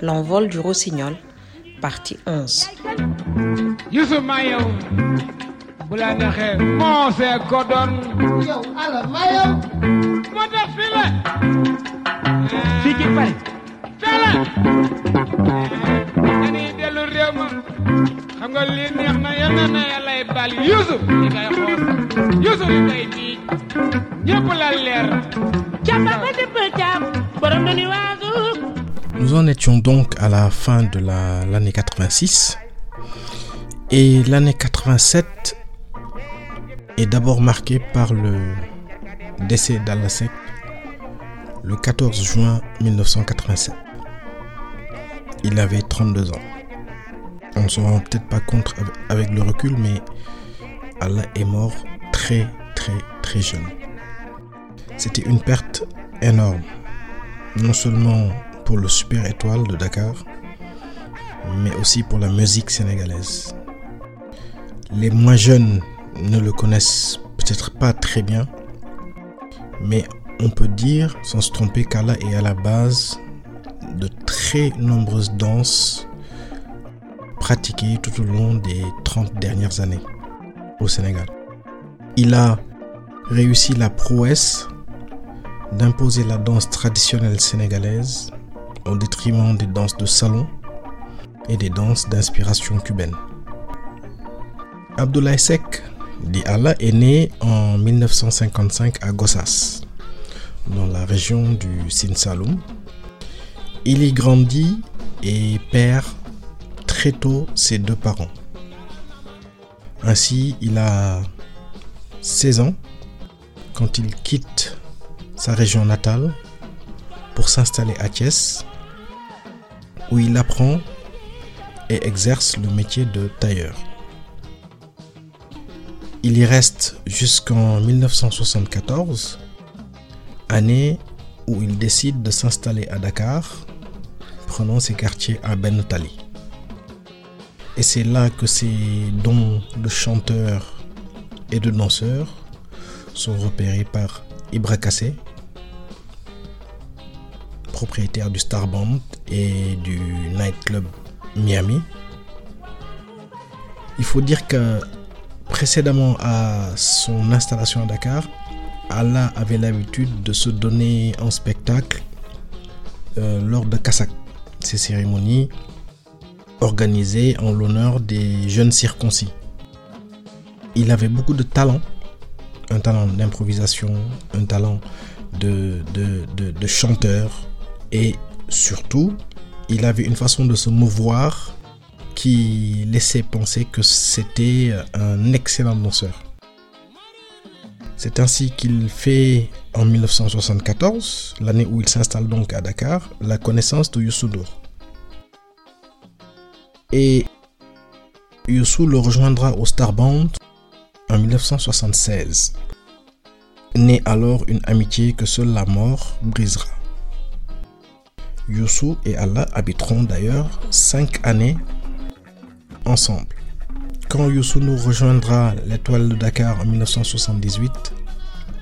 L'envol du rossignol, partie 11. Xam nga neex na yal na na bal Yusuf li ngay xoos Yusuf li ngay ñëpp la leer. Nous en étions donc à la fin de la- l'année 86 et l'année 87 est d'abord marquée par le décès d'Alasek le 14 juin 1987. Il avait 32 ans. On ne se rend peut-être pas compte avec- avec le recul, mais Allah est mort très très très jeune. C'était une perte énorme, non seulement pour le Super Étoile de Dakar, mais aussi pour la musique sénégalaise. Les moins jeunes ne le connaissent peut-être pas très bien, mais on peut dire, sans se tromper, qu'Allah est à la base de très nombreuses danses pratiquées tout au long des 30 dernières années au Sénégal. Il a réussi la prouesse d'imposer la danse traditionnelle sénégalaise au détriment des danses de salon et des danses d'inspiration cubaine. Abdoulaye Seck, dit Allah, est né en 1955 à Gossas, dans la région du Sine Saloum. Il y grandit et perd très tôt ses deux parents. Ainsi, il a 16 ans quand il quitte sa région natale pour s'installer à Thiès, où il apprend et exerce le métier de tailleur. Il y reste jusqu'en 1974, année où il décide de s'installer à Dakar, prenant ses quartiers à Ben Tali. Et c'est là que ses dons de chanteur et de danseur sont repérés par Ibra Kassé, propriétaire du Star Band et du nightclub Miami. Il faut dire que précédemment à son installation à Dakar, Allah avait l'habitude de se donner en spectacle euh, lors de Kassak, ces cérémonies organisées en l'honneur des jeunes circoncis. Il avait beaucoup de talent, un talent d'improvisation, un talent de, chanteur et surtout, il avait une façon de se mouvoir qui laissait penser que c'était un excellent danseur. C'est ainsi qu'il fait en 1974, l'année où il s'installe donc à Dakar, la connaissance de Youssou. Et Youssou le rejoindra au Star Band en 1976. Naît alors une amitié que seule la mort brisera. Youssou et Allah habiteront d'ailleurs cinq années ensemble. Quand Youssou nous rejoindra l'étoile de Dakar en 1978,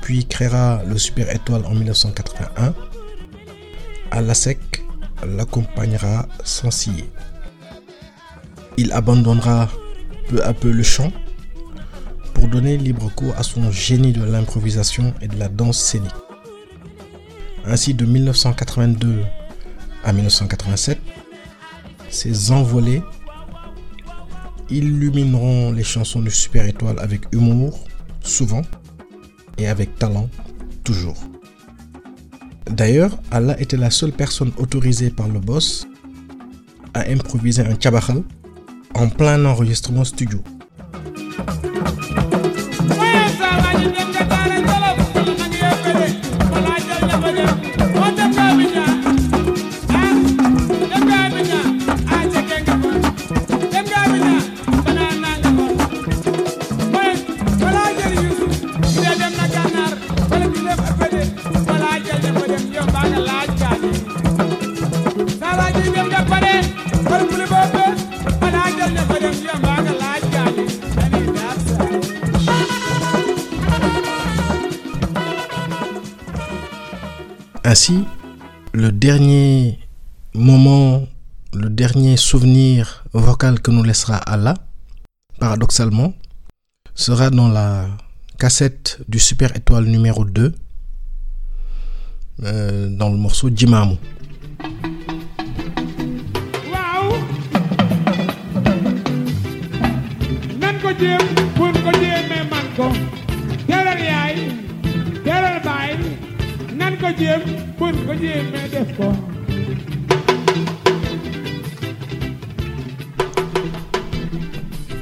puis créera le Super Étoile en 1981, Allah Sec l'accompagnera sans ciller. Il abandonnera peu à peu le chant pour donner libre cours à son génie de l'improvisation et de la danse scénique. Ainsi, de 1982 à 1987, ces envolées illumineront les chansons du Super Étoile avec humour, souvent, et avec talent, toujours. D'ailleurs, Allah était la seule personne autorisée par le boss à improviser un tchabachal en plein enregistrement studio. Ainsi, le dernier moment, le dernier souvenir vocal que nous laissera Allah, paradoxalement, sera dans la cassette du Super Étoile numéro 2, euh, dans le morceau waaw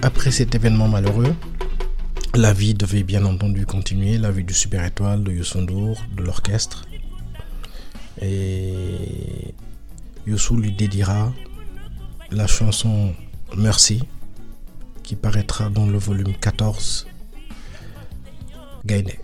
Après cet événement malheureux, la vie devait bien entendu continuer, la vie du Super Étoile, de Youssou de l'orchestre. Et Youssou lui dédiera la chanson Merci, qui paraîtra dans le volume 14 Gaïne.